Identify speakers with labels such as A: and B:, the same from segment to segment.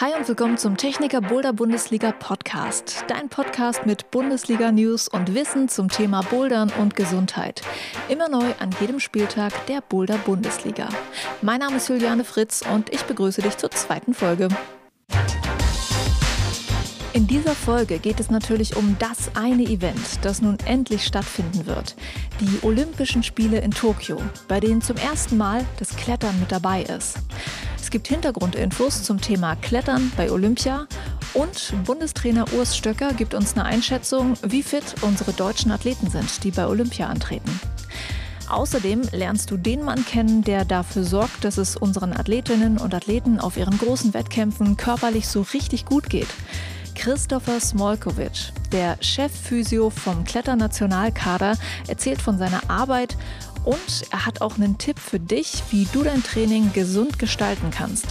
A: Hi und willkommen zum Techniker Boulder Bundesliga Podcast. Dein Podcast mit Bundesliga News und Wissen zum Thema Bouldern und Gesundheit. Immer neu an jedem Spieltag der Boulder Bundesliga. Mein Name ist Juliane Fritz und ich begrüße dich zur zweiten Folge. In dieser Folge geht es natürlich um das eine Event, das nun endlich stattfinden wird. Die Olympischen Spiele in Tokio, bei denen zum ersten Mal das Klettern mit dabei ist. Es gibt Hintergrundinfos zum Thema Klettern bei Olympia und Bundestrainer Urs Stöcker gibt uns eine Einschätzung, wie fit unsere deutschen Athleten sind, die bei Olympia antreten. Außerdem lernst du den Mann kennen, der dafür sorgt, dass es unseren Athletinnen und Athleten auf ihren großen Wettkämpfen körperlich so richtig gut geht. Christopher Smolkovic, der Chefphysio vom Kletternationalkader, erzählt von seiner Arbeit und er hat auch einen Tipp für dich, wie du dein Training gesund gestalten kannst.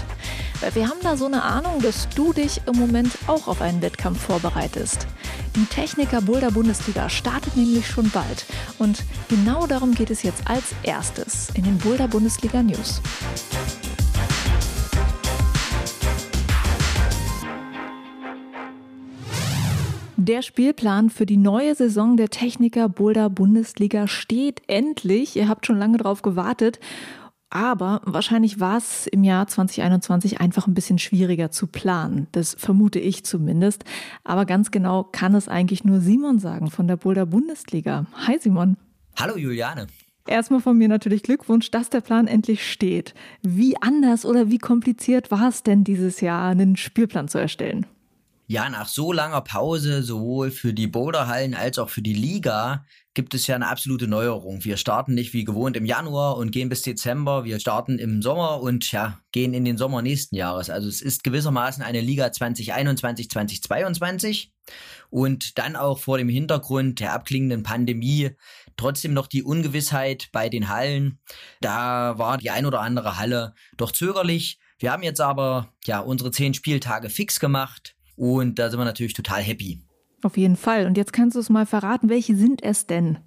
A: Weil wir haben da so eine Ahnung, dass du dich im Moment auch auf einen Wettkampf vorbereitest. Die Techniker Boulder Bundesliga startet nämlich schon bald. Und genau darum geht es jetzt als erstes in den Boulder Bundesliga News. Der Spielplan für die neue Saison der Techniker Boulder Bundesliga steht endlich. Ihr habt schon lange drauf gewartet. Aber wahrscheinlich war es im Jahr 2021 einfach ein bisschen schwieriger zu planen. Das vermute ich zumindest. Aber ganz genau kann es eigentlich nur Simon sagen von der Boulder Bundesliga. Hi Simon.
B: Hallo Juliane.
A: Erstmal von mir natürlich Glückwunsch, dass der Plan endlich steht. Wie anders oder wie kompliziert war es denn dieses Jahr, einen Spielplan zu erstellen?
B: Ja, nach so langer Pause, sowohl für die Boulderhallen als auch für die Liga, gibt es ja eine absolute Neuerung. Wir starten nicht wie gewohnt im Januar und gehen bis Dezember. Wir starten im Sommer und ja, gehen in den Sommer nächsten Jahres. Also es ist gewissermaßen eine Liga 2021, 2022 und dann auch vor dem Hintergrund der abklingenden Pandemie trotzdem noch die Ungewissheit bei den Hallen. Da war die ein oder andere Halle doch zögerlich. Wir haben jetzt aber ja unsere zehn Spieltage fix gemacht und da sind wir natürlich total happy.
A: Auf jeden Fall. Und jetzt kannst du es mal verraten, welche sind es denn?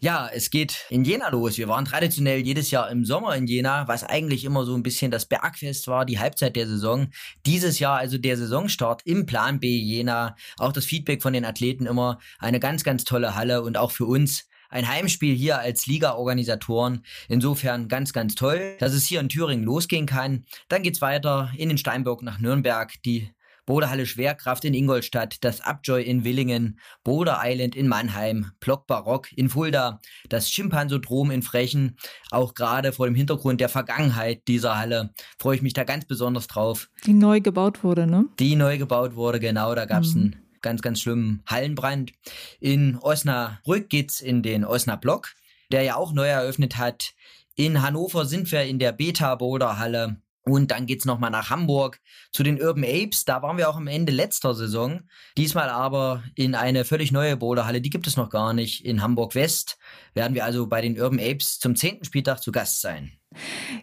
B: Ja, es geht in Jena los. Wir waren traditionell jedes Jahr im Sommer in Jena, was eigentlich immer so ein bisschen das Bergfest war, die Halbzeit der Saison. Dieses Jahr also der Saisonstart im Plan B Jena. Auch das Feedback von den Athleten immer eine ganz, ganz tolle Halle und auch für uns ein Heimspiel hier als Liga-Organisatoren. Insofern ganz, ganz toll, dass es hier in Thüringen losgehen kann. Dann geht's weiter in den Steinburg nach Nürnberg. Die Boderhalle Schwerkraft in Ingolstadt, das Upjoy in Willingen, Boder Island in Mannheim, Block Barock in Fulda, das Schimpansodrom in Frechen. Auch gerade vor dem Hintergrund der Vergangenheit dieser Halle freue ich mich da ganz besonders drauf.
A: Die neu gebaut wurde, ne?
B: Die neu gebaut wurde, genau. Da gab es mhm. einen ganz, ganz schlimmen Hallenbrand. In Osnabrück geht's in den Osnabrück, der ja auch neu eröffnet hat. In Hannover sind wir in der Beta Boulder Halle. Und dann geht's nochmal nach Hamburg zu den Urban Apes. Da waren wir auch am Ende letzter Saison. Diesmal aber in eine völlig neue Boulderhalle. Die gibt es noch gar nicht. In Hamburg West werden wir also bei den Urban Apes zum zehnten Spieltag zu Gast sein.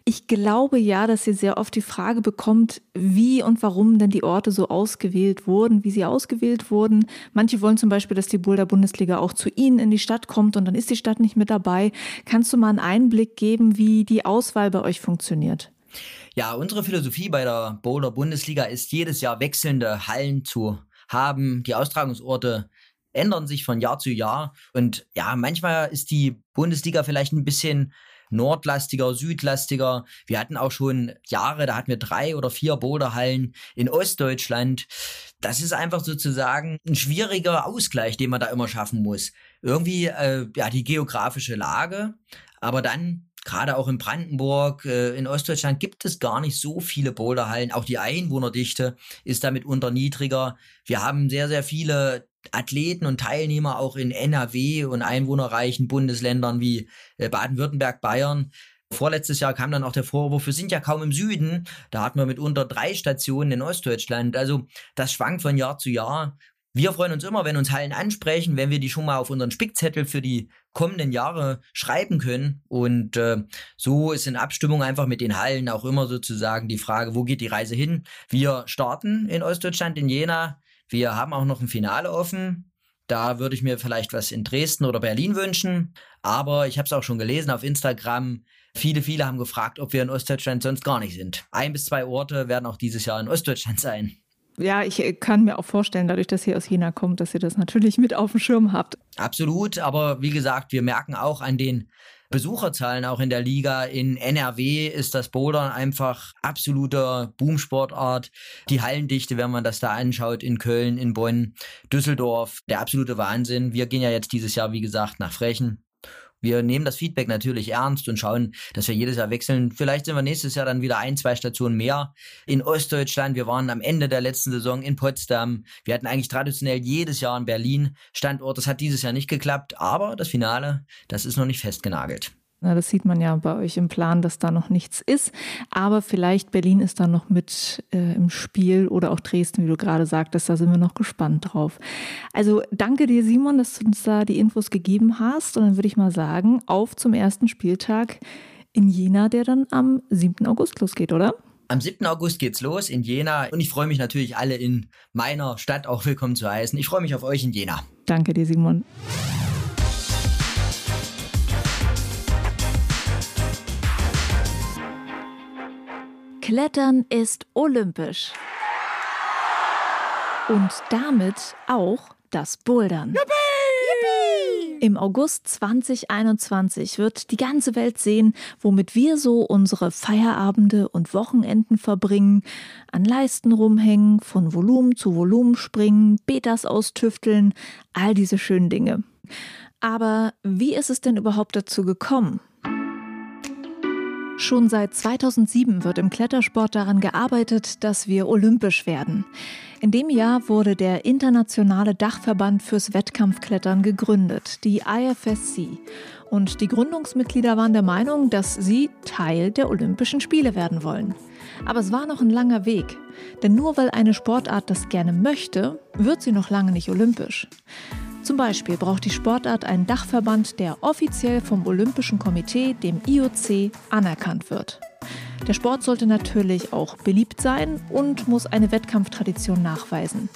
A: Ich glaube ja, dass ihr sehr oft die Frage bekommt, wie und warum denn die Orte so ausgewählt wurden, wie sie ausgewählt wurden. Manche wollen zum Beispiel, dass die Boulder Bundesliga auch zu ihnen in die Stadt kommt und dann ist die Stadt nicht mit dabei. Kannst du mal einen Einblick geben, wie die Auswahl bei euch funktioniert?
B: Ja, unsere Philosophie bei der Boulder Bundesliga ist, jedes Jahr wechselnde Hallen zu haben. Die Austragungsorte ändern sich von Jahr zu Jahr. Und ja, manchmal ist die Bundesliga vielleicht ein bisschen nordlastiger, südlastiger. Wir hatten auch schon Jahre, da hatten wir drei oder vier Boulderhallen in Ostdeutschland. Das ist einfach sozusagen ein schwieriger Ausgleich, den man da immer schaffen muss. Irgendwie, äh, ja, die geografische Lage, aber dann gerade auch in Brandenburg, äh, in Ostdeutschland gibt es gar nicht so viele Boulderhallen. Auch die Einwohnerdichte ist damit unter niedriger. Wir haben sehr, sehr viele Athleten und Teilnehmer auch in NRW und einwohnerreichen Bundesländern wie äh, Baden-Württemberg, Bayern. Vorletztes Jahr kam dann auch der Vorwurf, wir sind ja kaum im Süden. Da hatten wir mitunter drei Stationen in Ostdeutschland. Also das schwankt von Jahr zu Jahr. Wir freuen uns immer, wenn uns Hallen ansprechen, wenn wir die schon mal auf unseren Spickzettel für die kommenden Jahre schreiben können. Und äh, so ist in Abstimmung einfach mit den Hallen auch immer sozusagen die Frage, wo geht die Reise hin? Wir starten in Ostdeutschland, in Jena. Wir haben auch noch ein Finale offen. Da würde ich mir vielleicht was in Dresden oder Berlin wünschen. Aber ich habe es auch schon gelesen auf Instagram. Viele, viele haben gefragt, ob wir in Ostdeutschland sonst gar nicht sind. Ein bis zwei Orte werden auch dieses Jahr in Ostdeutschland sein.
A: Ja, ich äh, kann mir auch vorstellen, dadurch, dass ihr aus Jena kommt, dass ihr das natürlich mit auf dem Schirm habt.
B: Absolut, aber wie gesagt, wir merken auch an den Besucherzahlen auch in der Liga. In NRW ist das Bouldern einfach absoluter Boomsportart. Die Hallendichte, wenn man das da anschaut, in Köln, in Bonn, Düsseldorf, der absolute Wahnsinn. Wir gehen ja jetzt dieses Jahr, wie gesagt, nach Frechen. Wir nehmen das Feedback natürlich ernst und schauen, dass wir jedes Jahr wechseln. Vielleicht sind wir nächstes Jahr dann wieder ein, zwei Stationen mehr in Ostdeutschland. Wir waren am Ende der letzten Saison in Potsdam. Wir hatten eigentlich traditionell jedes Jahr in Berlin Standort. Das hat dieses Jahr nicht geklappt, aber das Finale, das ist noch nicht festgenagelt.
A: Na, das sieht man ja bei euch im Plan, dass da noch nichts ist. Aber vielleicht Berlin ist da noch mit äh, im Spiel oder auch Dresden, wie du gerade sagtest. Da sind wir noch gespannt drauf. Also danke dir, Simon, dass du uns da die Infos gegeben hast. Und dann würde ich mal sagen, auf zum ersten Spieltag in Jena, der dann am 7. August losgeht, oder?
B: Am 7. August geht's los in Jena und ich freue mich natürlich, alle in meiner Stadt auch willkommen zu heißen. Ich freue mich auf euch in Jena.
A: Danke dir, Simon. Klettern ist olympisch. Und damit auch das Bouldern. Yippie! Im August 2021 wird die ganze Welt sehen, womit wir so unsere Feierabende und Wochenenden verbringen, an Leisten rumhängen, von Volumen zu Volumen springen, Betas austüfteln, all diese schönen Dinge. Aber wie ist es denn überhaupt dazu gekommen? Schon seit 2007 wird im Klettersport daran gearbeitet, dass wir olympisch werden. In dem Jahr wurde der Internationale Dachverband fürs Wettkampfklettern gegründet, die IFSC. Und die Gründungsmitglieder waren der Meinung, dass sie Teil der Olympischen Spiele werden wollen. Aber es war noch ein langer Weg. Denn nur weil eine Sportart das gerne möchte, wird sie noch lange nicht olympisch. Zum Beispiel braucht die Sportart einen Dachverband, der offiziell vom Olympischen Komitee, dem IOC, anerkannt wird. Der Sport sollte natürlich auch beliebt sein und muss eine Wettkampftradition nachweisen.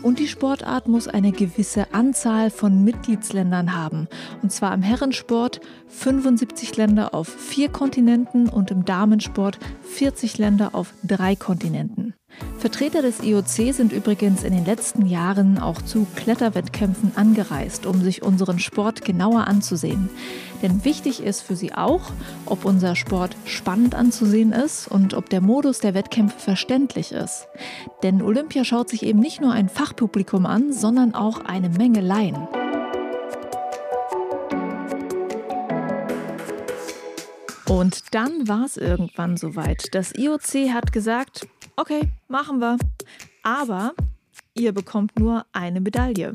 A: Und die Sportart muss eine gewisse Anzahl von Mitgliedsländern haben. Und zwar im Herrensport 75 Länder auf vier Kontinenten und im Damensport 40 Länder auf drei Kontinenten. Vertreter des IOC sind übrigens in den letzten Jahren auch zu Kletterwettkämpfen angereist, um sich unseren Sport genauer anzusehen. Denn wichtig ist für sie auch, ob unser Sport spannend anzusehen ist und ob der Modus der Wettkämpfe verständlich ist. Denn Olympia schaut sich eben nicht nur ein Fachpublikum an, sondern auch eine Menge Laien. Und dann war es irgendwann soweit. Das IOC hat gesagt, okay, machen wir. Aber ihr bekommt nur eine Medaille.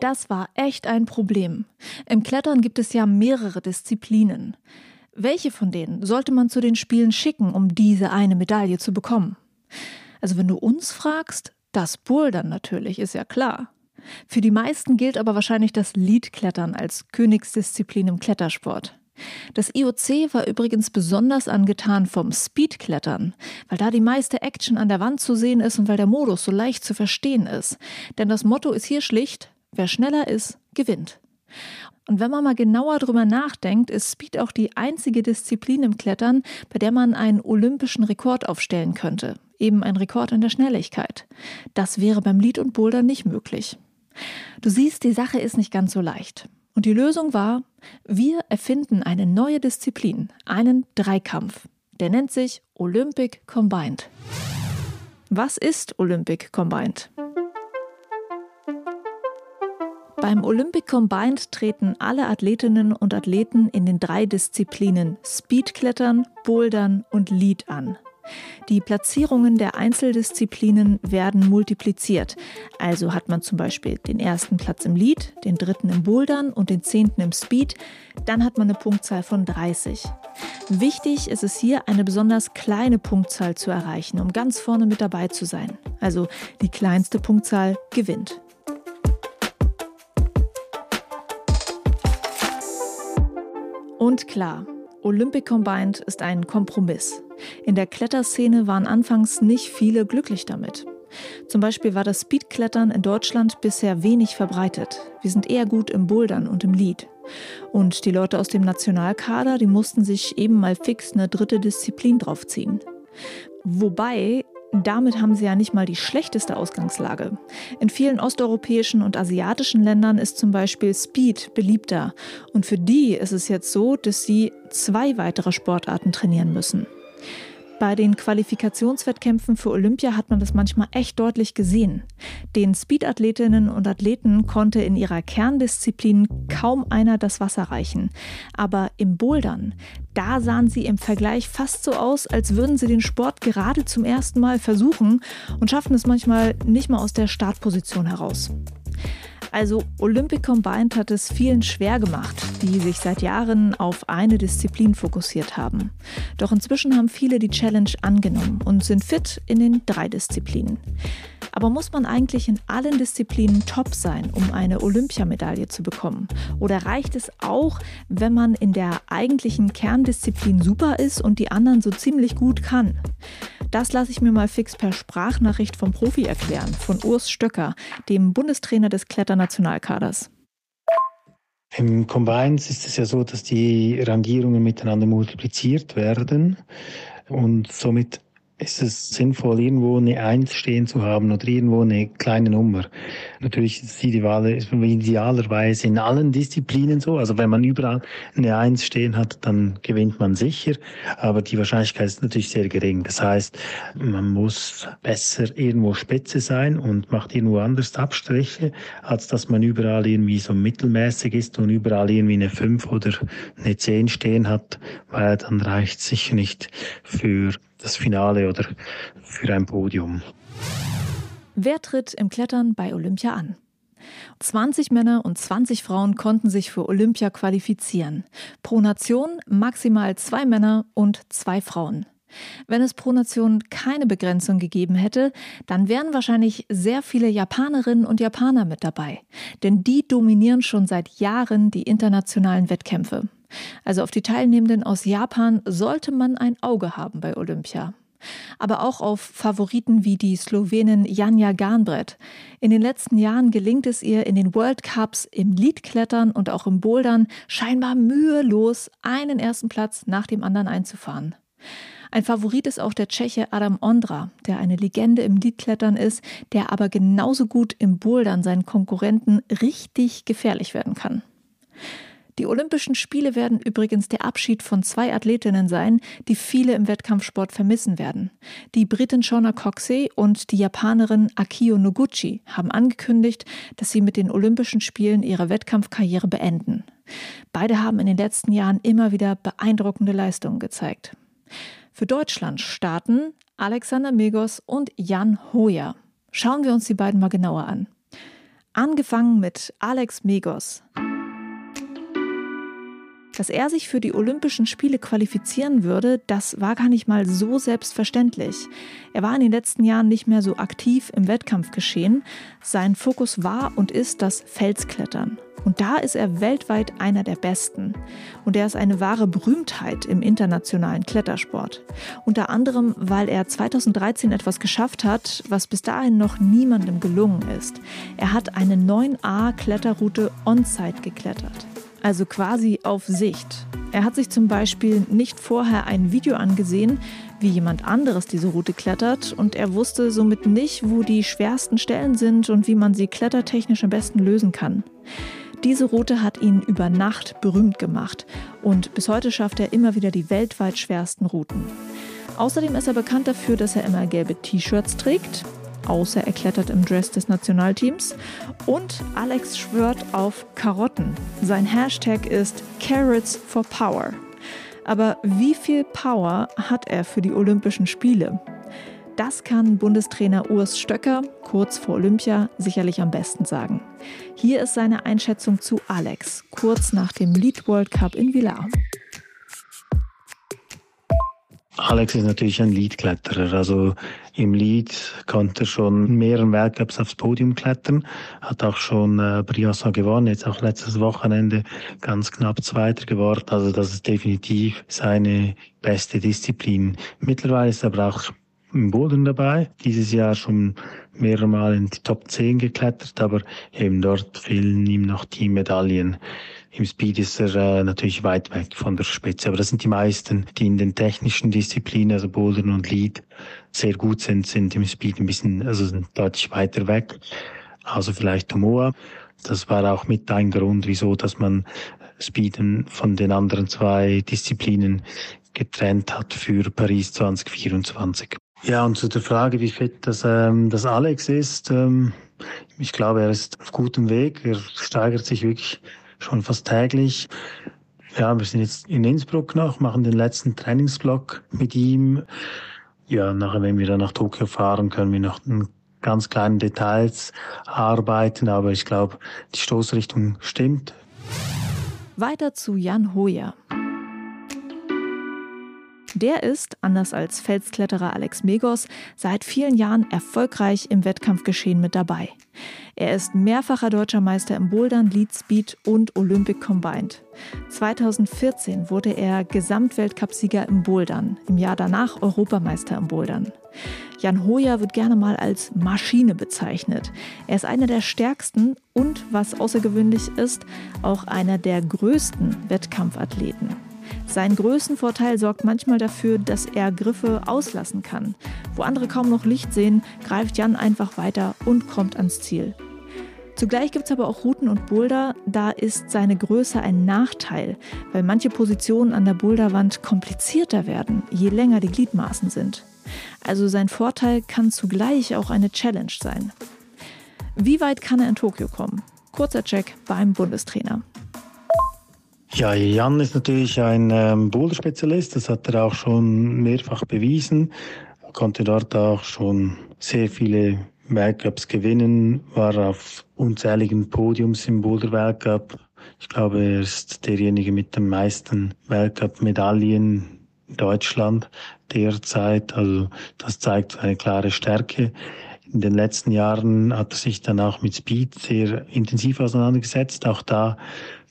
A: Das war echt ein Problem. Im Klettern gibt es ja mehrere Disziplinen. Welche von denen sollte man zu den Spielen schicken, um diese eine Medaille zu bekommen? Also wenn du uns fragst, das Bouldern natürlich, ist ja klar. Für die meisten gilt aber wahrscheinlich das Leadklettern als Königsdisziplin im Klettersport. Das IOC war übrigens besonders angetan vom Speedklettern, weil da die meiste Action an der Wand zu sehen ist und weil der Modus so leicht zu verstehen ist. Denn das Motto ist hier schlicht, wer schneller ist, gewinnt. Und wenn man mal genauer drüber nachdenkt, ist Speed auch die einzige Disziplin im Klettern, bei der man einen olympischen Rekord aufstellen könnte. Eben ein Rekord in der Schnelligkeit. Das wäre beim Lead und Boulder nicht möglich. Du siehst, die Sache ist nicht ganz so leicht. Und die Lösung war, wir erfinden eine neue Disziplin, einen Dreikampf. Der nennt sich Olympic Combined. Was ist Olympic Combined? Beim Olympic Combined treten alle Athletinnen und Athleten in den drei Disziplinen Speedklettern, Bouldern und Lead an. Die Platzierungen der Einzeldisziplinen werden multipliziert. Also hat man zum Beispiel den ersten Platz im Lead, den dritten im Bouldern und den zehnten im Speed. Dann hat man eine Punktzahl von 30. Wichtig ist es hier, eine besonders kleine Punktzahl zu erreichen, um ganz vorne mit dabei zu sein. Also die kleinste Punktzahl gewinnt. Und klar, Olympic Combined ist ein Kompromiss. In der Kletterszene waren anfangs nicht viele glücklich damit. Zum Beispiel war das Speedklettern in Deutschland bisher wenig verbreitet. Wir sind eher gut im Bouldern und im Lead. Und die Leute aus dem Nationalkader, die mussten sich eben mal fix eine dritte Disziplin draufziehen. Wobei damit haben sie ja nicht mal die schlechteste Ausgangslage. In vielen osteuropäischen und asiatischen Ländern ist zum Beispiel Speed beliebter. Und für die ist es jetzt so, dass sie zwei weitere Sportarten trainieren müssen. Bei den Qualifikationswettkämpfen für Olympia hat man das manchmal echt deutlich gesehen. Den Speedathletinnen und Athleten konnte in ihrer Kerndisziplin kaum einer das Wasser reichen. Aber im Bouldern, da sahen sie im Vergleich fast so aus, als würden sie den Sport gerade zum ersten Mal versuchen und schaffen es manchmal nicht mal aus der Startposition heraus. Also Olympic Combined hat es vielen schwer gemacht, die sich seit Jahren auf eine Disziplin fokussiert haben. Doch inzwischen haben viele die Challenge angenommen und sind fit in den drei Disziplinen. Aber muss man eigentlich in allen Disziplinen top sein, um eine Olympiamedaille zu bekommen? Oder reicht es auch, wenn man in der eigentlichen Kerndisziplin super ist und die anderen so ziemlich gut kann? Das lasse ich mir mal fix per Sprachnachricht vom Profi erklären, von Urs Stöcker, dem Bundestrainer des Kletternationalkaders.
C: Im Combines ist es ja so, dass die Rangierungen miteinander multipliziert werden und somit ist es sinnvoll, irgendwo eine Eins stehen zu haben oder irgendwo eine kleine Nummer. Natürlich ist die Wahl idealerweise in allen Disziplinen so. Also wenn man überall eine Eins stehen hat, dann gewinnt man sicher. Aber die Wahrscheinlichkeit ist natürlich sehr gering. Das heißt, man muss besser irgendwo Spitze sein und macht irgendwo anders Abstriche, als dass man überall irgendwie so mittelmäßig ist und überall irgendwie eine Fünf oder eine Zehn stehen hat, weil dann reicht sicher nicht für das Finale oder für ein Podium.
A: Wer tritt im Klettern bei Olympia an? 20 Männer und 20 Frauen konnten sich für Olympia qualifizieren. Pro Nation maximal zwei Männer und zwei Frauen. Wenn es pro Nation keine Begrenzung gegeben hätte, dann wären wahrscheinlich sehr viele Japanerinnen und Japaner mit dabei. Denn die dominieren schon seit Jahren die internationalen Wettkämpfe. Also auf die Teilnehmenden aus Japan sollte man ein Auge haben bei Olympia. Aber auch auf Favoriten wie die Slowenin Janja Garnbrett. In den letzten Jahren gelingt es ihr in den World Cups im Leadklettern und auch im Bouldern scheinbar mühelos einen ersten Platz nach dem anderen einzufahren. Ein Favorit ist auch der Tscheche Adam Ondra, der eine Legende im Leadklettern ist, der aber genauso gut im Bouldern seinen Konkurrenten richtig gefährlich werden kann. Die Olympischen Spiele werden übrigens der Abschied von zwei Athletinnen sein, die viele im Wettkampfsport vermissen werden. Die Britin Shona Coxey und die Japanerin Akio Noguchi haben angekündigt, dass sie mit den Olympischen Spielen ihre Wettkampfkarriere beenden. Beide haben in den letzten Jahren immer wieder beeindruckende Leistungen gezeigt. Für Deutschland starten Alexander Megos und Jan Hoyer. Schauen wir uns die beiden mal genauer an. Angefangen mit Alex Megos. Dass er sich für die Olympischen Spiele qualifizieren würde, das war gar nicht mal so selbstverständlich. Er war in den letzten Jahren nicht mehr so aktiv im Wettkampfgeschehen. Sein Fokus war und ist das Felsklettern. Und da ist er weltweit einer der Besten. Und er ist eine wahre Berühmtheit im internationalen Klettersport. Unter anderem, weil er 2013 etwas geschafft hat, was bis dahin noch niemandem gelungen ist. Er hat eine 9a Kletterroute on-site geklettert also quasi auf Sicht. Er hat sich zum Beispiel nicht vorher ein Video angesehen, wie jemand anderes diese Route klettert, und er wusste somit nicht, wo die schwersten Stellen sind und wie man sie klettertechnisch am besten lösen kann. Diese Route hat ihn über Nacht berühmt gemacht und bis heute schafft er immer wieder die weltweit schwersten Routen. Außerdem ist er bekannt dafür, dass er immer gelbe T-Shirts trägt, außer er klettert im Dress des Nationalteams. Und Alex schwört auf Karotten. Sein Hashtag ist Carrots for Power. Aber wie viel Power hat er für die Olympischen Spiele? Das kann Bundestrainer Urs Stöcker kurz vor Olympia sicherlich am besten sagen. Hier ist seine Einschätzung zu Alex kurz nach dem Lead World Cup in Villar.
C: Alex ist natürlich ein Leadkletterer. Also im Lead konnte er schon mehreren Weltcups aufs Podium klettern, hat auch schon äh, Briançon gewonnen, jetzt auch letztes Wochenende ganz knapp Zweiter geworden. Also das ist definitiv seine beste Disziplin. Mittlerweile ist er aber auch im Boden dabei. Dieses Jahr schon mehrere Mal in die Top 10 geklettert, aber eben dort fehlen ihm noch die Medaillen. Im Speed ist er äh, natürlich weit weg von der Spitze. Aber das sind die meisten, die in den technischen Disziplinen, also Bouldern und Lead, sehr gut sind, sind im Speed ein bisschen, also sind deutlich weiter weg. Also vielleicht Tomoa. Das war auch mit ein Grund, wieso, dass man Speeden von den anderen zwei Disziplinen getrennt hat für Paris 2024. Ja, und zu der Frage, wie fit das, ähm, das Alex ist, ähm, ich glaube, er ist auf gutem Weg. Er steigert sich wirklich schon fast täglich. Ja, wir sind jetzt in Innsbruck noch, machen den letzten Trainingsblock mit ihm. Ja, nachher, wenn wir dann nach Tokio fahren, können wir noch in ganz kleinen Details arbeiten, aber ich glaube, die Stoßrichtung stimmt.
A: Weiter zu Jan Hoyer. Der ist, anders als Felskletterer Alex Megos, seit vielen Jahren erfolgreich im Wettkampfgeschehen mit dabei. Er ist mehrfacher deutscher Meister im Bouldern, Lead Speed und Olympic Combined. 2014 wurde er Gesamtweltcupsieger im Bouldern, im Jahr danach Europameister im Bouldern. Jan Hoyer wird gerne mal als Maschine bezeichnet. Er ist einer der stärksten und, was außergewöhnlich ist, auch einer der größten Wettkampfathleten. Sein Größenvorteil sorgt manchmal dafür, dass er Griffe auslassen kann. Wo andere kaum noch Licht sehen, greift Jan einfach weiter und kommt ans Ziel. Zugleich gibt es aber auch Routen und Boulder, da ist seine Größe ein Nachteil, weil manche Positionen an der Boulderwand komplizierter werden, je länger die Gliedmaßen sind. Also sein Vorteil kann zugleich auch eine Challenge sein. Wie weit kann er in Tokio kommen? Kurzer Check beim Bundestrainer.
C: Ja, Jan ist natürlich ein ähm, Boulder-Spezialist. Das hat er auch schon mehrfach bewiesen. Er konnte dort auch schon sehr viele Weltcups gewinnen, war auf unzähligen Podiums im Boulder-Weltcup. Ich glaube, er ist derjenige mit den meisten Weltcup-Medaillen in Deutschland derzeit. Also das zeigt eine klare Stärke. In den letzten Jahren hat er sich dann auch mit Speed sehr intensiv auseinandergesetzt. Auch da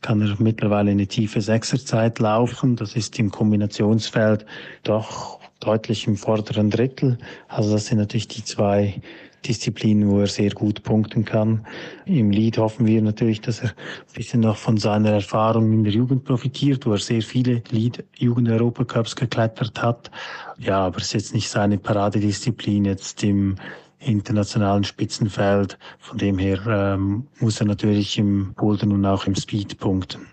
C: kann er mittlerweile eine tiefe Sechserzeit laufen. Das ist im Kombinationsfeld doch deutlich im vorderen Drittel. Also das sind natürlich die zwei Disziplinen, wo er sehr gut punkten kann. Im Lead hoffen wir natürlich, dass er ein bisschen noch von seiner Erfahrung in der Jugend profitiert, wo er sehr viele Lead-Jugend-Europacups geklettert hat. Ja, aber es ist jetzt nicht seine Paradedisziplin jetzt im internationalen Spitzenfeld. Von dem her ähm, muss er natürlich im Bouldern und auch im Speed punkten.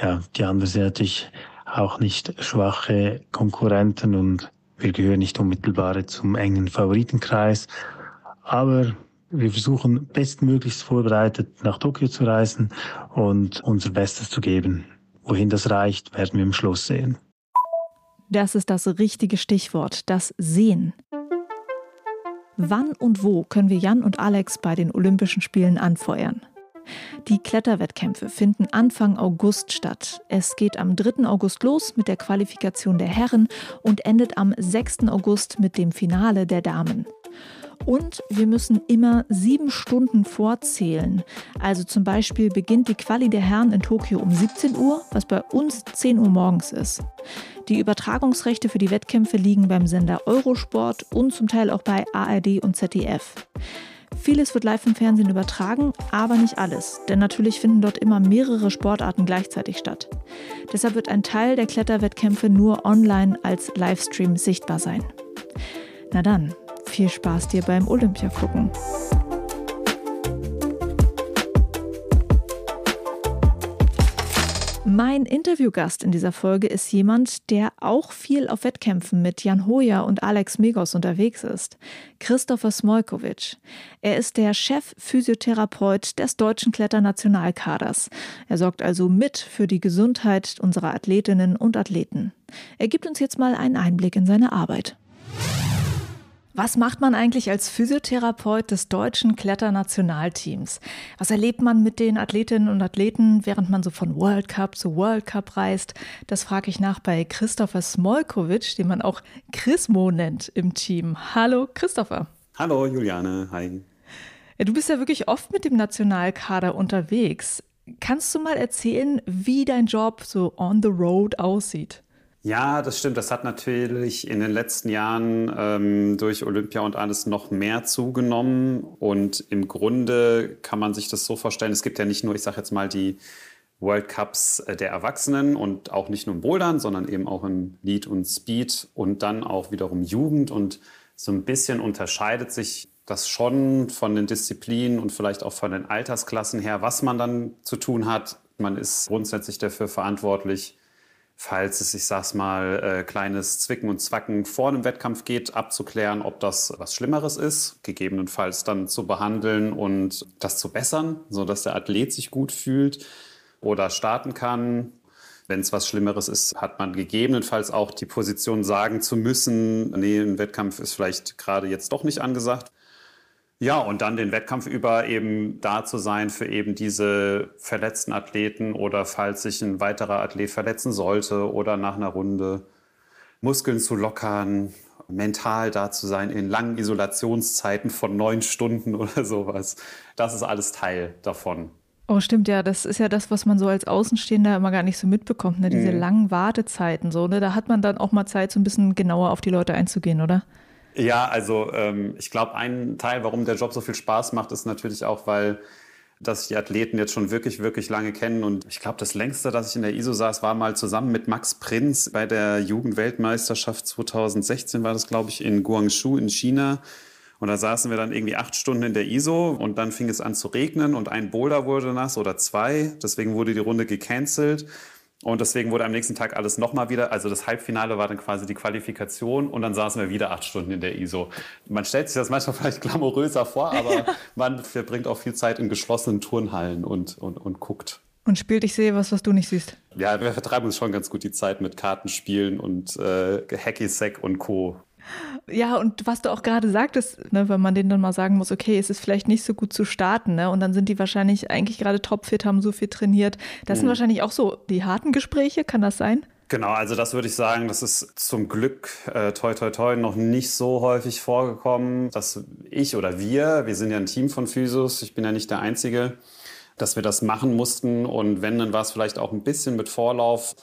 C: Ja, die anderen sind natürlich auch nicht schwache Konkurrenten und wir gehören nicht unmittelbar zum engen Favoritenkreis. Aber wir versuchen bestmöglichst vorbereitet nach Tokio zu reisen und unser Bestes zu geben. Wohin das reicht, werden wir im Schluss sehen.
A: Das ist das richtige Stichwort, das Sehen. Wann und wo können wir Jan und Alex bei den Olympischen Spielen anfeuern? Die Kletterwettkämpfe finden Anfang August statt. Es geht am 3. August los mit der Qualifikation der Herren und endet am 6. August mit dem Finale der Damen. Und wir müssen immer sieben Stunden vorzählen. Also zum Beispiel beginnt die Quali der Herren in Tokio um 17 Uhr, was bei uns 10 Uhr morgens ist. Die Übertragungsrechte für die Wettkämpfe liegen beim Sender Eurosport und zum Teil auch bei ARD und ZDF. Vieles wird live im Fernsehen übertragen, aber nicht alles, denn natürlich finden dort immer mehrere Sportarten gleichzeitig statt. Deshalb wird ein Teil der Kletterwettkämpfe nur online als Livestream sichtbar sein. Na dann, viel Spaß dir beim Olympia gucken. Mein Interviewgast in dieser Folge ist jemand, der auch viel auf Wettkämpfen mit Jan Hoja und Alex Megos unterwegs ist. Christopher Smolkovic. Er ist der Chef-Physiotherapeut des deutschen Kletternationalkaders. Er sorgt also mit für die Gesundheit unserer Athletinnen und Athleten. Er gibt uns jetzt mal einen Einblick in seine Arbeit. Was macht man eigentlich als Physiotherapeut des deutschen Kletternationalteams? Was erlebt man mit den Athletinnen und Athleten, während man so von World Cup zu World Cup reist? Das frage ich nach bei Christopher Smolkovic, den man auch Chrismo nennt im Team. Hallo Christopher.
D: Hallo Juliane, hi.
A: Du bist ja wirklich oft mit dem Nationalkader unterwegs. Kannst du mal erzählen, wie dein Job so on the road aussieht?
D: Ja, das stimmt. Das hat natürlich in den letzten Jahren ähm, durch Olympia und alles noch mehr zugenommen. Und im Grunde kann man sich das so vorstellen, es gibt ja nicht nur, ich sage jetzt mal, die World Cups äh, der Erwachsenen und auch nicht nur im Bouldern, sondern eben auch im Lead und Speed und dann auch wiederum Jugend. Und so ein bisschen unterscheidet sich das schon von den Disziplinen und vielleicht auch von den Altersklassen her, was man dann zu tun hat. Man ist grundsätzlich dafür verantwortlich, falls es, ich sag's mal, äh, kleines Zwicken und Zwacken vor einem Wettkampf geht, abzuklären, ob das was Schlimmeres ist, gegebenenfalls dann zu behandeln und das zu bessern, sodass der Athlet sich gut fühlt oder starten kann. Wenn es was Schlimmeres ist, hat man gegebenenfalls auch die Position sagen zu müssen, nee, ein Wettkampf ist vielleicht gerade jetzt doch nicht angesagt. Ja, und dann den Wettkampf über eben da zu sein für eben diese verletzten Athleten oder falls sich ein weiterer Athlet verletzen sollte oder nach einer Runde Muskeln zu lockern, mental da zu sein in langen Isolationszeiten von neun Stunden oder sowas. Das ist alles Teil davon.
A: Oh, stimmt ja. Das ist ja das, was man so als Außenstehender immer gar nicht so mitbekommt, ne? Diese mhm. langen Wartezeiten so, ne? Da hat man dann auch mal Zeit, so ein bisschen genauer auf die Leute einzugehen, oder?
D: Ja, also ähm, ich glaube, ein Teil, warum der Job so viel Spaß macht, ist natürlich auch, weil dass die Athleten jetzt schon wirklich, wirklich lange kennen. Und ich glaube, das längste, dass ich in der ISO saß, war mal zusammen mit Max Prinz bei der Jugendweltmeisterschaft 2016, war das, glaube ich, in Guangzhou in China. Und da saßen wir dann irgendwie acht Stunden in der ISO und dann fing es an zu regnen und ein Boulder wurde nass oder zwei. Deswegen wurde die Runde gecancelt. Und deswegen wurde am nächsten Tag alles nochmal wieder, also das Halbfinale war dann quasi die Qualifikation und dann saßen wir wieder acht Stunden in der ISO. Man stellt sich das manchmal vielleicht glamouröser vor, aber man verbringt auch viel Zeit in geschlossenen Turnhallen und, und, und guckt.
A: Und spielt, ich sehe was, was du nicht siehst.
D: Ja, wir vertreiben uns schon ganz gut die Zeit mit Kartenspielen und äh, Hacky-Sack und Co.
A: Ja, und was du auch gerade sagtest, ne, wenn man denen dann mal sagen muss, okay, es ist vielleicht nicht so gut zu starten, ne, und dann sind die wahrscheinlich eigentlich gerade topfit, haben so viel trainiert. Das mhm. sind wahrscheinlich auch so die harten Gespräche, kann das sein?
D: Genau, also das würde ich sagen, das ist zum Glück äh, toi toi toi noch nicht so häufig vorgekommen, dass ich oder wir, wir sind ja ein Team von Physios, ich bin ja nicht der Einzige, dass wir das machen mussten und wenn, dann war es vielleicht auch ein bisschen mit Vorlauf.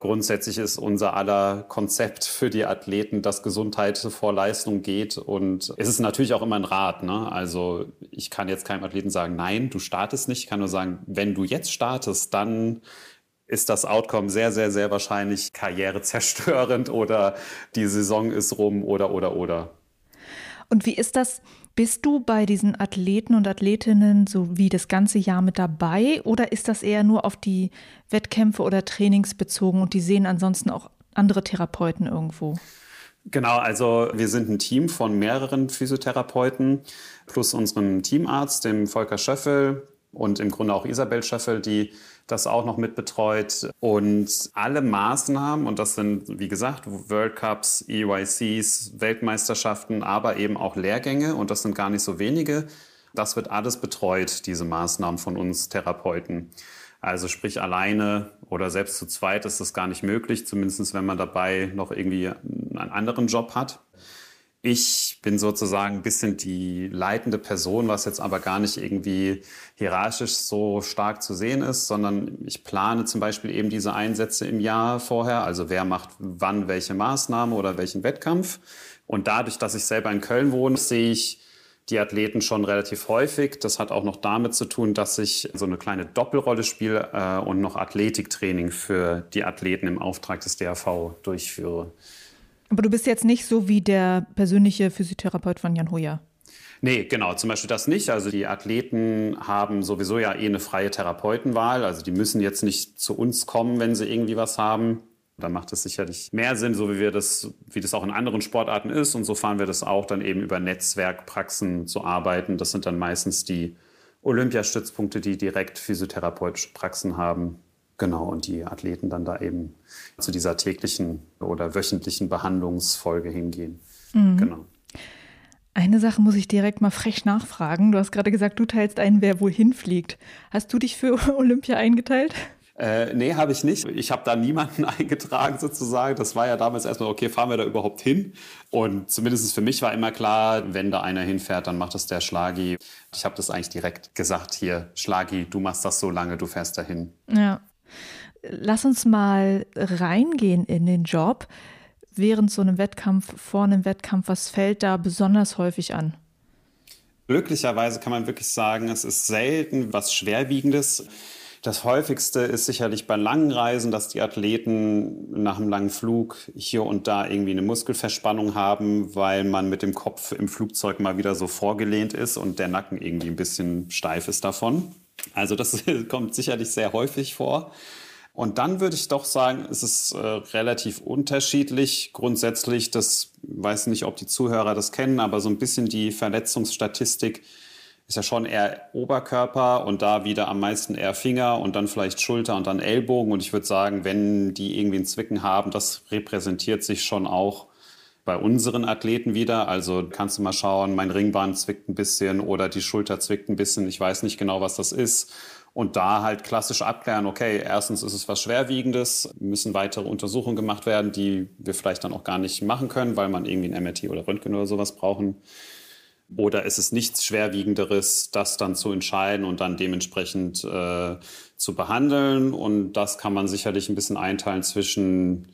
D: Grundsätzlich ist unser aller Konzept für die Athleten, dass Gesundheit vor Leistung geht. Und es ist natürlich auch immer ein Rat. Ne? Also ich kann jetzt keinem Athleten sagen, nein, du startest nicht. Ich kann nur sagen, wenn du jetzt startest, dann ist das Outcome sehr, sehr, sehr wahrscheinlich karrierezerstörend oder die Saison ist rum oder, oder, oder.
A: Und wie ist das? Bist du bei diesen Athleten und Athletinnen so wie das ganze Jahr mit dabei oder ist das eher nur auf die Wettkämpfe oder Trainings bezogen und die sehen ansonsten auch andere Therapeuten irgendwo?
D: Genau, also wir sind ein Team von mehreren Physiotherapeuten plus unserem Teamarzt, dem Volker Schöffel und im Grunde auch Isabel Schöffel, die das auch noch mit betreut. Und alle Maßnahmen, und das sind, wie gesagt, World Cups, EYCs, Weltmeisterschaften, aber eben auch Lehrgänge, und das sind gar nicht so wenige, das wird alles betreut, diese Maßnahmen von uns Therapeuten. Also sprich alleine oder selbst zu zweit ist das gar nicht möglich, zumindest wenn man dabei noch irgendwie einen anderen Job hat. Ich bin sozusagen ein bisschen die leitende Person, was jetzt aber gar nicht irgendwie hierarchisch so stark zu sehen ist, sondern ich plane zum Beispiel eben diese Einsätze im Jahr vorher. Also wer macht wann welche Maßnahme oder welchen Wettkampf. Und dadurch, dass ich selber in Köln wohne, sehe ich die Athleten schon relativ häufig. Das hat auch noch damit zu tun, dass ich so eine kleine Doppelrolle spiele äh, und noch Athletiktraining für die Athleten im Auftrag des DRV durchführe.
A: Aber du bist jetzt nicht so wie der persönliche Physiotherapeut von Jan Hoyer.
D: Nee, genau, zum Beispiel das nicht. Also die Athleten haben sowieso ja eh eine freie Therapeutenwahl. Also die müssen jetzt nicht zu uns kommen, wenn sie irgendwie was haben. Da macht es sicherlich mehr Sinn, so wie wir das, wie das auch in anderen Sportarten ist. Und so fahren wir das auch, dann eben über Netzwerkpraxen zu arbeiten. Das sind dann meistens die Olympiastützpunkte, die direkt physiotherapeutische Praxen haben. Genau, und die Athleten dann da eben zu dieser täglichen oder wöchentlichen Behandlungsfolge hingehen. Mhm. Genau.
A: Eine Sache muss ich direkt mal frech nachfragen. Du hast gerade gesagt, du teilst ein, wer wohin fliegt. Hast du dich für Olympia eingeteilt?
D: Äh, nee, habe ich nicht. Ich habe da niemanden eingetragen sozusagen. Das war ja damals erstmal, okay, fahren wir da überhaupt hin? Und zumindest für mich war immer klar, wenn da einer hinfährt, dann macht das der Schlagi. Ich habe das eigentlich direkt gesagt, hier, Schlagi, du machst das so lange, du fährst dahin.
A: Ja. Lass uns mal reingehen in den Job. Während so einem Wettkampf, vor einem Wettkampf, was fällt da besonders häufig an?
D: Glücklicherweise kann man wirklich sagen, es ist selten was Schwerwiegendes. Das häufigste ist sicherlich bei langen Reisen, dass die Athleten nach einem langen Flug hier und da irgendwie eine Muskelverspannung haben, weil man mit dem Kopf im Flugzeug mal wieder so vorgelehnt ist und der Nacken irgendwie ein bisschen steif ist davon. Also das kommt sicherlich sehr häufig vor. Und dann würde ich doch sagen, es ist äh, relativ unterschiedlich. Grundsätzlich, das weiß nicht, ob die Zuhörer das kennen, aber so ein bisschen die Verletzungsstatistik ist ja schon eher Oberkörper und da wieder am meisten eher Finger und dann vielleicht Schulter und dann Ellbogen. Und ich würde sagen, wenn die irgendwie einen Zwicken haben, das repräsentiert sich schon auch bei unseren Athleten wieder. Also kannst du mal schauen, mein Ringband zwickt ein bisschen oder die Schulter zwickt ein bisschen. Ich weiß nicht genau, was das ist. Und da halt klassisch abklären, okay, erstens ist es was Schwerwiegendes, müssen weitere Untersuchungen gemacht werden, die wir vielleicht dann auch gar nicht machen können, weil man irgendwie ein MRT oder Röntgen oder sowas brauchen. Oder ist es nichts Schwerwiegenderes, das dann zu entscheiden und dann dementsprechend äh, zu behandeln? Und das kann man sicherlich ein bisschen einteilen zwischen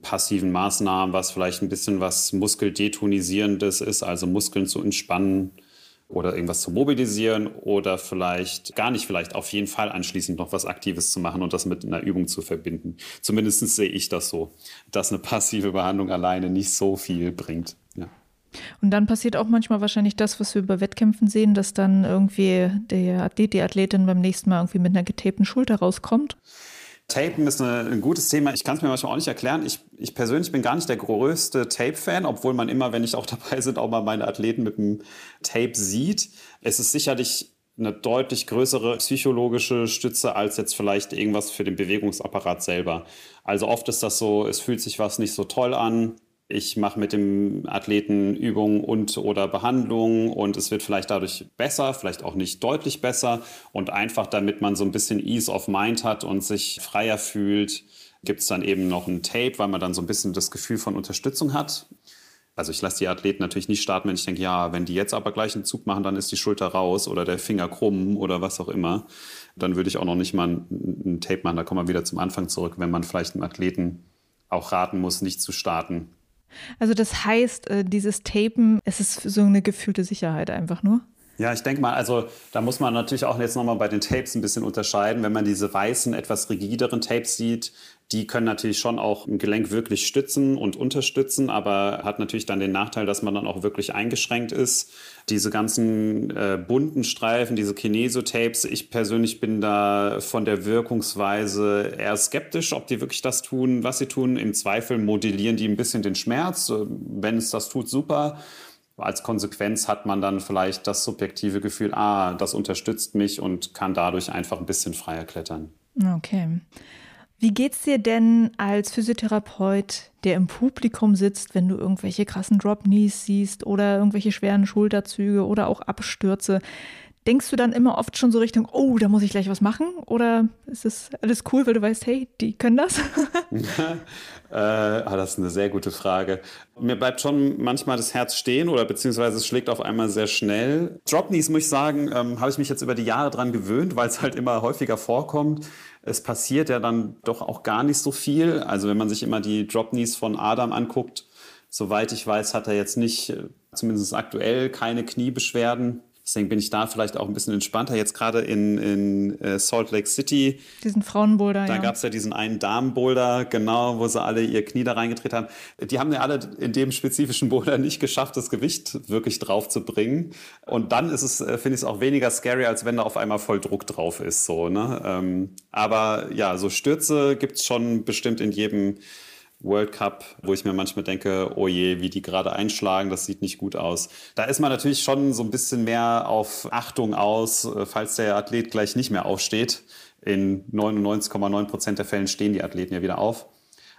D: passiven Maßnahmen, was vielleicht ein bisschen was Muskeldetonisierendes ist, also Muskeln zu entspannen oder irgendwas zu mobilisieren oder vielleicht gar nicht, vielleicht auf jeden Fall anschließend noch was Aktives zu machen und das mit einer Übung zu verbinden. Zumindest sehe ich das so, dass eine passive Behandlung alleine nicht so viel bringt. Ja.
A: Und dann passiert auch manchmal wahrscheinlich das, was wir bei Wettkämpfen sehen, dass dann irgendwie der Athlet, die Athletin beim nächsten Mal irgendwie mit einer getapten Schulter rauskommt.
D: Tapen ist eine, ein gutes Thema. Ich kann es mir manchmal auch nicht erklären. Ich, ich persönlich bin gar nicht der größte Tape-Fan, obwohl man immer, wenn ich auch dabei bin, auch mal meine Athleten mit dem Tape sieht. Es ist sicherlich eine deutlich größere psychologische Stütze als jetzt vielleicht irgendwas für den Bewegungsapparat selber. Also oft ist das so, es fühlt sich was nicht so toll an ich mache mit dem Athleten Übungen und oder Behandlungen und es wird vielleicht dadurch besser, vielleicht auch nicht deutlich besser und einfach damit man so ein bisschen Ease of Mind hat und sich freier fühlt, gibt es dann eben noch ein Tape, weil man dann so ein bisschen das Gefühl von Unterstützung hat. Also ich lasse die Athleten natürlich nicht starten, wenn ich denke, ja, wenn die jetzt aber gleich einen Zug machen, dann ist die Schulter raus oder der Finger krumm oder was auch immer. Dann würde ich auch noch nicht mal ein, Tape machen. Da kommen wir wieder zum Anfang zurück, wenn man vielleicht einem Athleten auch raten muss, nicht zu starten,
A: also das heißt, äh, dieses Tapen, es ist so eine gefühlte Sicherheit einfach nur.
D: Ja, ich denke mal, also da muss man natürlich auch jetzt nochmal bei den Tapes ein bisschen unterscheiden. Wenn man diese weißen, etwas rigideren Tapes sieht, die können natürlich schon auch ein Gelenk wirklich stützen und unterstützen, aber hat natürlich dann den Nachteil, dass man dann auch wirklich eingeschränkt ist. Diese ganzen äh, bunten Streifen, diese Kinesotapes, ich persönlich bin da von der Wirkungsweise eher skeptisch, ob die wirklich das tun, was sie tun. Im Zweifel modellieren die ein bisschen den Schmerz. Wenn es das tut, super. Als Konsequenz hat man dann vielleicht das subjektive Gefühl, ah, das unterstützt mich und kann dadurch einfach ein bisschen freier klettern.
A: Okay. Wie geht's dir denn als Physiotherapeut, der im Publikum sitzt, wenn du irgendwelche krassen Drop-Knees siehst oder irgendwelche schweren Schulterzüge oder auch Abstürze? Denkst du dann immer oft schon so Richtung, oh, da muss ich gleich was machen? Oder ist es alles cool, weil du weißt, hey, die können das?
D: äh, ah, das ist eine sehr gute Frage. Mir bleibt schon manchmal das Herz stehen oder beziehungsweise es schlägt auf einmal sehr schnell. Drop Knees, muss ich sagen, ähm, habe ich mich jetzt über die Jahre dran gewöhnt, weil es halt immer häufiger vorkommt. Es passiert ja dann doch auch gar nicht so viel. Also wenn man sich immer die Drop Knees von Adam anguckt, soweit ich weiß, hat er jetzt nicht, äh, zumindest aktuell, keine Kniebeschwerden. Deswegen bin ich da vielleicht auch ein bisschen entspannter. Jetzt gerade in, in äh, Salt Lake City.
A: Diesen Frauenboulder,
D: Da
A: ja.
D: gab es ja diesen einen Damenboulder, genau, wo sie alle ihr Knie da reingedreht haben. Die haben ja alle in dem spezifischen Boulder nicht geschafft, das Gewicht wirklich drauf zu bringen. Und dann ist es, äh, finde ich es auch weniger scary, als wenn da auf einmal voll Druck drauf ist. So, ne? Ähm, aber ja, so Stürze gibt es schon bestimmt in jedem World Cup, wo ich mir manchmal denke, oh je, wie die gerade einschlagen, das sieht nicht gut aus. Da ist man natürlich schon so ein bisschen mehr auf Achtung aus, äh, falls der Athlet gleich nicht mehr aufsteht. In 99,9 Prozent der Fällen stehen die Athleten ja wieder auf.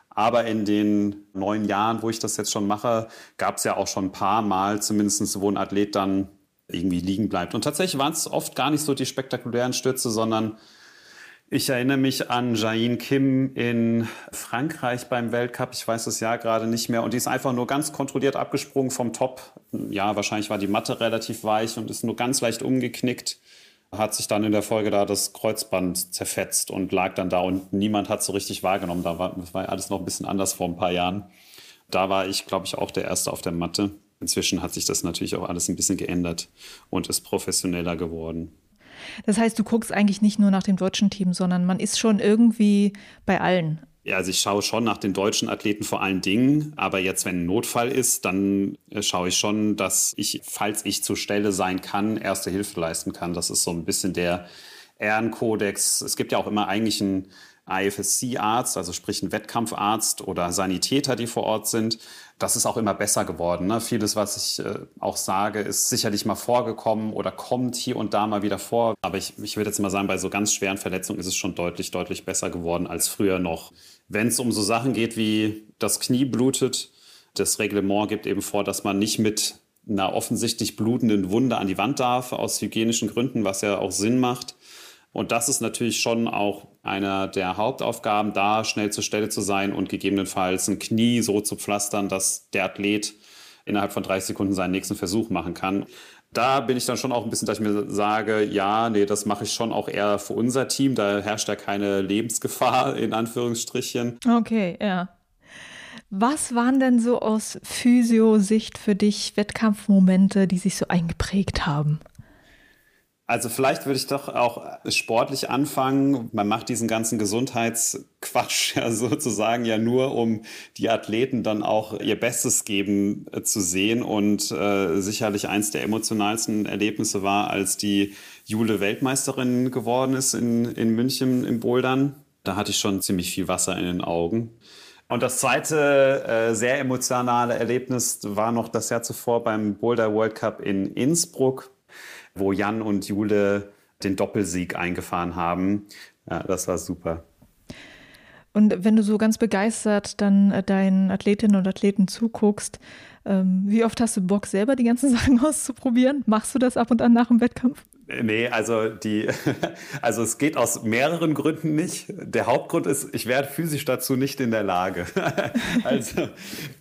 D: Aber in den neun Jahren, wo ich das jetzt schon mache, gab es ja auch schon ein paar Mal zumindest, wo ein Athlet dann irgendwie liegen bleibt. Und tatsächlich waren es oft gar nicht so die spektakulären Stürze, sondern ich erinnere mich an Jain Kim in Frankreich beim Weltcup. Ich weiß das Jahr gerade nicht mehr. Und die ist einfach nur ganz kontrolliert abgesprungen vom Top. Ja, wahrscheinlich war die Matte relativ weich und ist nur ganz leicht umgeknickt. Hat sich dann in der Folge da das Kreuzband zerfetzt und lag dann da und niemand hat so richtig wahrgenommen. Da war, das war alles noch ein bisschen anders vor ein paar Jahren. Da war ich, glaube ich, auch der Erste auf der Matte. Inzwischen hat sich das natürlich auch alles ein bisschen geändert und ist professioneller geworden.
A: Das heißt, du guckst eigentlich nicht nur nach dem deutschen Team, sondern man ist schon irgendwie bei allen.
D: Ja, also ich schaue schon nach den deutschen Athleten vor allen Dingen, aber jetzt, wenn ein Notfall ist, dann äh, schaue ich schon, dass ich, falls ich zur Stelle sein kann, erste Hilfe leisten kann. Das ist so ein bisschen der Ehrenkodex. Es gibt ja auch immer eigentlich einen IFSC-Arzt, also sprich ein Wettkampfarzt oder Sanitäter, die vor Ort sind. Das ist auch immer besser geworden. Ne? Vieles, was ich äh, auch sage, ist sicherlich mal vorgekommen oder kommt hier und da mal wieder vor. Aber ich, ich würde jetzt mal sagen, bei so ganz schweren Verletzungen ist es schon deutlich, deutlich besser geworden als früher noch. Wenn es um so Sachen geht wie das Knie blutet, das Reglement gibt eben vor, dass man nicht mit einer offensichtlich blutenden Wunde an die Wand darf, aus hygienischen Gründen, was ja auch Sinn macht. Und das ist natürlich schon auch einer der Hauptaufgaben, da schnell zur Stelle zu sein und gegebenenfalls ein Knie so zu pflastern, dass der Athlet innerhalb von 30 Sekunden seinen nächsten Versuch machen kann. Da bin ich dann schon auch ein bisschen, dass ich mir sage, ja, nee, das mache ich schon auch eher für unser Team. Da herrscht ja keine Lebensgefahr in Anführungsstrichen.
A: Okay, ja. Was waren denn so aus Physio-Sicht für dich Wettkampfmomente, die sich so eingeprägt haben?
D: Also vielleicht würde ich doch auch sportlich anfangen. Man macht diesen ganzen Gesundheitsquatsch ja sozusagen ja nur, um die Athleten dann auch ihr Bestes geben äh, zu sehen. Und äh, sicherlich eins der emotionalsten Erlebnisse war, als die Jule Weltmeisterin geworden ist in, in München im Bouldern. Da hatte ich schon ziemlich viel Wasser in den Augen. Und das zweite äh, sehr emotionale Erlebnis war noch das Jahr zuvor beim Boulder World Cup in Innsbruck wo Jan und Jule den Doppelsieg eingefahren haben. Ja, das war super.
A: Und wenn du so ganz begeistert dann äh, deinen Athletinnen und Athleten zuguckst, ähm, wie oft hast du Bock, selber die ganzen Sachen auszuprobieren? Machst du das ab und an nach dem Wettkampf?
D: Nee, also die, also es geht aus mehreren Gründen nicht. Der Hauptgrund ist, ich werde physisch dazu nicht in der Lage. also,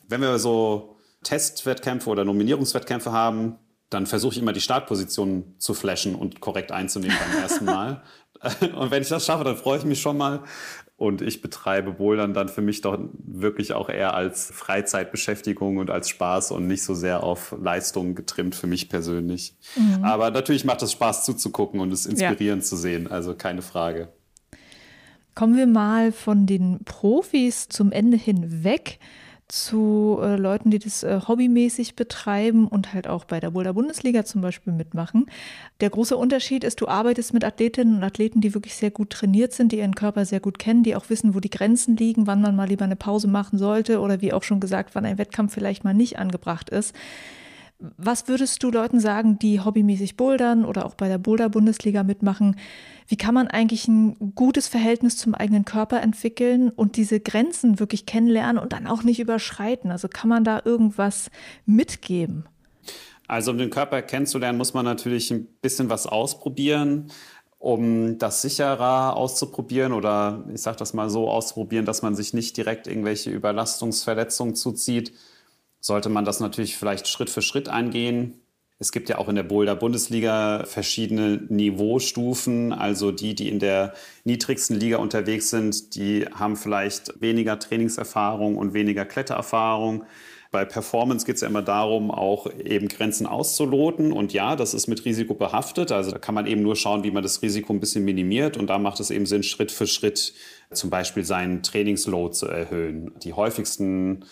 D: wenn wir so Testwettkämpfe oder Nominierungswettkämpfe haben, dann versuche ich immer die Startposition zu flashen und korrekt einzunehmen beim ersten Mal. und wenn ich das schaffe, dann freue ich mich schon mal. Und ich betreibe Bouldern dann für mich doch wirklich auch eher als Freizeitbeschäftigung und als Spaß und nicht so sehr auf Leistung getrimmt für mich persönlich. Mhm. Aber natürlich macht es Spaß zuzugucken und es inspirierend ja. zu sehen, also keine Frage.
A: Kommen wir mal von den Profis zum Ende hin weg zu äh, Leuten, die das äh, hobbymäßig betreiben und halt auch bei der Boulder Bundesliga zum Beispiel mitmachen. Der große Unterschied ist, du arbeitest mit Athletinnen und Athleten, die wirklich sehr gut trainiert sind, die ihren Körper sehr gut kennen, die auch wissen, wo die Grenzen liegen, wann man mal lieber eine Pause machen sollte oder wie auch schon gesagt, wann ein Wettkampf vielleicht mal nicht angebracht ist. Was würdest du Leuten sagen, die hobbymäßig bouldern oder auch bei der Boulder-Bundesliga mitmachen? Wie kann man eigentlich ein gutes Verhältnis zum eigenen Körper entwickeln und diese Grenzen wirklich kennenlernen und dann auch nicht überschreiten? Also kann man da irgendwas mitgeben?
D: Also um den Körper kennenzulernen, muss man natürlich ein bisschen was ausprobieren um das sicherer auszuprobieren oder ich sage das mal so auszuprobieren, dass man sich nicht direkt irgendwelche Überlastungsverletzungen zuzieht, sollte man das natürlich vielleicht Schritt für Schritt eingehen. Es gibt ja auch in der Boulder-Bundesliga verschiedene Niveaustufen. Also die, die in der niedrigsten Liga unterwegs sind, die haben vielleicht weniger Trainingserfahrung und weniger Klettererfahrung. Bei Performance geht es ja immer darum, auch eben Grenzen auszuloten. Und ja, das ist mit Risiko behaftet. Also da kann man eben nur schauen, wie man das Risiko ein bisschen minimiert. Und da macht es eben Sinn, Schritt für Schritt zum Beispiel seinen Trainingsload zu erhöhen. Die häufigsten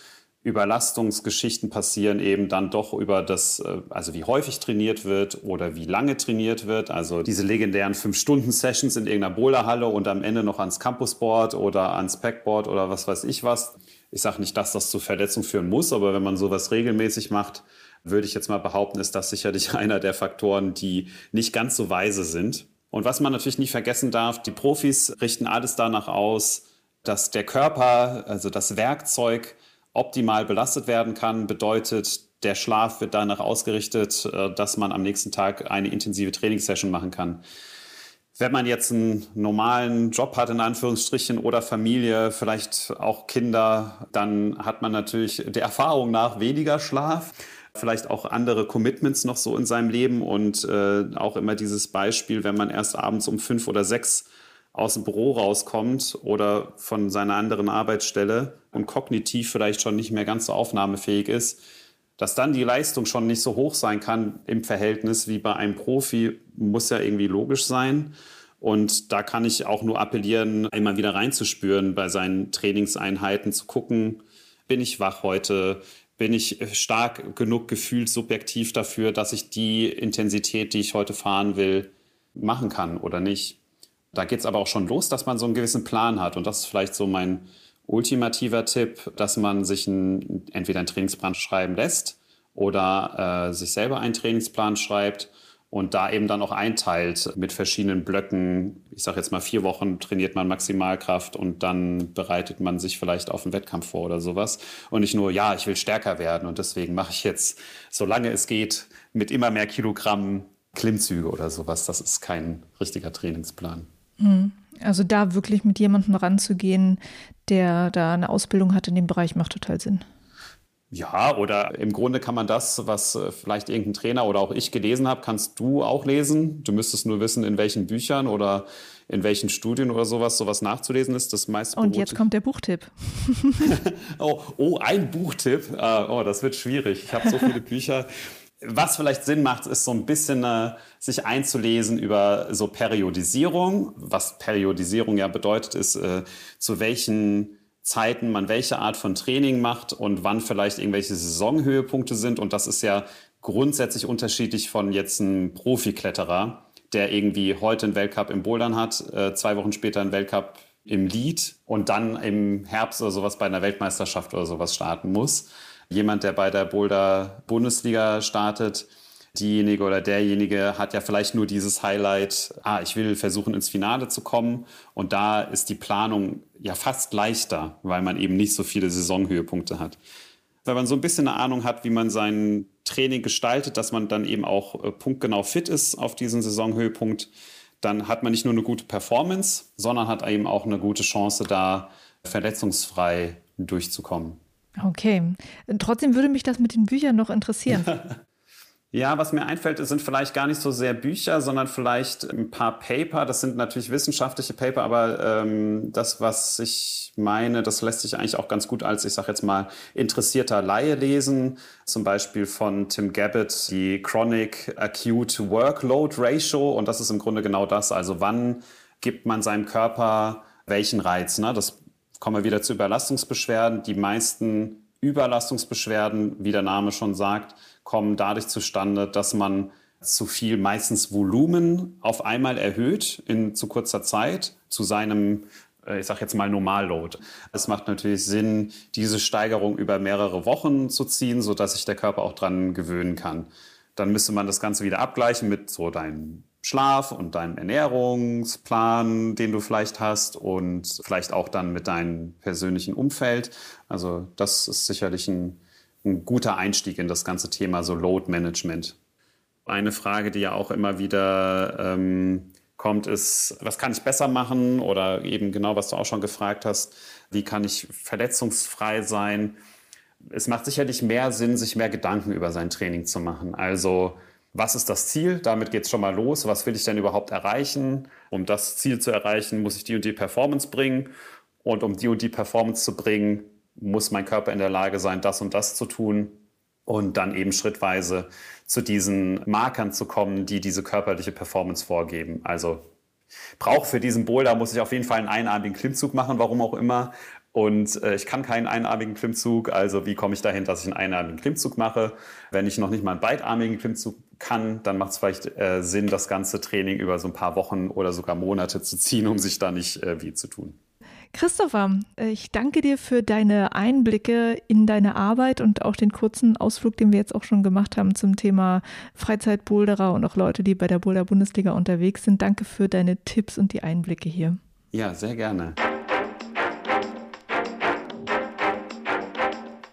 D: Überlastungsgeschichten passieren eben dann doch über das, äh, also wie häufig trainiert wird oder wie lange trainiert wird. Also diese legendären Fünf-Stunden-Sessions in irgendeiner Boulderhalle und am Ende noch ans Campusboard oder ans Packboard oder was weiß ich was. Ich sage nicht, dass das zu Verletzungen führen muss, aber wenn man sowas regelmäßig macht, würde ich jetzt mal behaupten, ist das sicherlich einer der Faktoren, die nicht ganz so weise sind. Und was man natürlich nicht vergessen darf, die Profis richten alles danach aus, dass der Körper, also das Werkzeug, optimal belastet werden kann, bedeutet, der Schlaf wird danach ausgerichtet, äh, dass man am nächsten Tag eine intensive Trainingssession machen kann. Wenn man jetzt einen normalen Job hat, in Anführungsstrichen, oder Familie, vielleicht auch Kinder, dann hat man natürlich der Erfahrung nach weniger Schlaf, vielleicht auch andere Commitments noch so in seinem Leben und äh, auch immer dieses Beispiel, wenn man erst abends um fünf oder sechs aus dem Büro rauskommt oder von seiner anderen Arbeitsstelle und kognitiv vielleicht schon nicht mehr ganz so aufnahmefähig ist, Dass dann die Leistung schon nicht so hoch sein kann im Verhältnis wie bei einem Profi, muss ja irgendwie logisch sein. Und da kann ich auch nur appellieren, einmal wieder reinzuspüren bei seinen Trainingseinheiten, zu gucken, bin ich wach heute, bin ich stark genug gefühlt subjektiv dafür, dass ich die Intensität, die ich heute fahren will, machen kann oder nicht. Da geht es aber auch schon los, dass man so einen gewissen Plan hat. Und das ist vielleicht so mein ultimativer Tipp, dass man sich ein, entweder einen Trainingsplan schreiben lässt oder äh, sich selber einen Trainingsplan schreibt und da eben dann auch einteilt mit verschiedenen Blöcken. Ich sage jetzt mal, vier Wochen trainiert man Maximalkraft und dann bereitet man sich vielleicht auf einen Wettkampf vor oder sowas. Und nicht nur, ja, ich will stärker werden und deswegen mache ich jetzt, solange es geht, mit immer mehr Kilogramm Klimmzüge oder sowas. Das ist kein richtiger Trainingsplan.
A: Hm. Also da wirklich mit jemandem ranzugehen, der da eine Ausbildung hat in dem Bereich, macht total Sinn.
D: Ja, oder im Grunde kann man das, was äh, vielleicht irgendein Trainer oder auch ich gelesen habe, kannst du auch lesen. Du müsstest nur wissen, in welchen Büchern oder in welchen Studien oder sowas sowas nachzulesen ist. Das meiste
A: Und jetzt kommt der Buchtipp.
D: oh, oh, ein Buchtipp. Uh, oh, das wird schwierig. Ich habe so viele Bücher. Was vielleicht Sinn macht, ist so ein bisschen äh, sich einzulesen über so Periodisierung. Was Periodisierung ja bedeutet, ist, äh, zu welchen Zeiten man welche Art von Training macht und wann vielleicht irgendwelche Saisonhöhepunkte sind. Und das ist ja grundsätzlich unterschiedlich von jetzt einem Profikletterer, der irgendwie heute einen Weltcup im Bouldern hat, äh, zwei Wochen später einen Weltcup im Lead und dann im Herbst oder sowas bei einer Weltmeisterschaft oder sowas starten muss jemand, der bei der Boulder Bundesliga startet, diejenige oder derjenige hat ja vielleicht nur dieses Highlight, ah, ich will versuchen ins Finale zu kommen. Und da ist die Planung ja fast leichter, weil man eben nicht so viele Saisonhöhepunkte hat. Wenn man so ein bisschen eine Ahnung hat, wie man sein Training gestaltet, dass man dann eben auch äh, punktgenau fit ist auf diesen Saisonhöhepunkt, dann hat man nicht nur eine gute Performance, sondern hat eben auch eine gute Chance, da verletzungsfrei durchzukommen.
A: Okay. Trotzdem würde mich das mit den Büchern noch interessieren.
D: Ja, was mir einfällt, sind vielleicht gar nicht so sehr Bücher, sondern vielleicht ein paar Paper. Das sind natürlich wissenschaftliche Paper, aber ähm, das, was ich meine, das lässt sich eigentlich auch ganz gut als, ich sage jetzt mal, interessierter Laie lesen. Zum Beispiel von Tim Gabbett die Chronic Acute Workload Ratio. Und das ist im Grunde genau das. Also wann gibt man seinem Körper welchen Reiz? Ne? Das kommen wir wieder zu Überlastungsbeschwerden. Die meisten Überlastungsbeschwerden, wie der Name schon sagt, kommen dadurch zustande, dass man zu viel, meistens Volumen auf einmal erhöht in zu kurzer Zeit zu seinem, äh, ich sage jetzt mal Normalload. Es macht natürlich Sinn, diese Steigerung über mehrere Wochen zu ziehen, sodass sich der Körper auch dran gewöhnen kann. Dann müsste man das Ganze wieder abgleichen mit so deinem Schlaf und deinem Ernährungsplan, den du vielleicht hast und vielleicht auch dann mit deinem persönlichen Umfeld. Also das ist sicherlich ein, ein guter Einstieg in das ganze Thema so Load Management. Eine Frage, die ja auch immer wieder ähm, kommt, ist, was kann ich besser machen? Oder eben genau, was du auch schon gefragt hast, wie kann ich verletzungsfrei sein? Es macht sicherlich mehr Sinn, sich mehr Gedanken über sein Training zu machen. Also was ist das Ziel? Damit geht es schon mal los. Was will ich denn überhaupt erreichen? Um das Ziel zu erreichen, muss ich die und die Performance bringen. Und um die und die Performance zu bringen, muss mein Körper in der Lage sein, das und das zu tun. Und dann eben schrittweise zu diesen Markern zu kommen, die diese körperliche Performance vorgeben. Also brauche für diesen Boulder, muss ich auf jeden Fall einen einarmigen Klimmzug machen, warum auch immer. Und äh, ich kann keinen einarmigen Klimmzug, also wie komme ich dahin, dass ich einen einarmigen Klimmzug mache? Wenn ich noch nicht mal einen beidarmigen Klimmzug kann, dann macht es vielleicht äh, Sinn, das ganze Training über so ein paar Wochen oder sogar Monate zu ziehen, um sich da nicht äh, weh zu tun.
A: Christopher, ich danke dir für deine Einblicke in deine Arbeit und auch den kurzen Ausflug, den wir jetzt auch schon gemacht haben zum Thema Freizeitboulderer und auch Leute, die bei der Boulder Bundesliga unterwegs sind. Danke für deine Tipps und die Einblicke hier.
D: Ja, sehr gerne.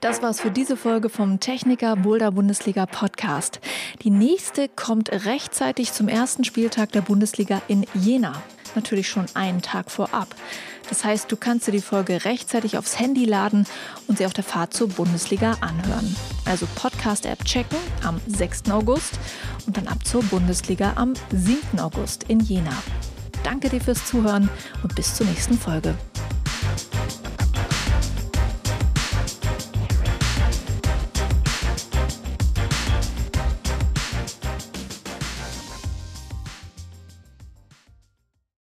A: Das war's für diese Folge vom Techniker Boulder Bundesliga Podcast. Die nächste kommt rechtzeitig zum ersten Spieltag der Bundesliga in Jena. Natürlich schon einen Tag vorab. Das heißt, du kannst dir die Folge rechtzeitig aufs Handy laden und sie auf der Fahrt zur Bundesliga anhören. Also Podcast-App checken am 6. August und dann ab zur Bundesliga am 7. August in Jena. Danke dir fürs Zuhören und bis zur nächsten Folge.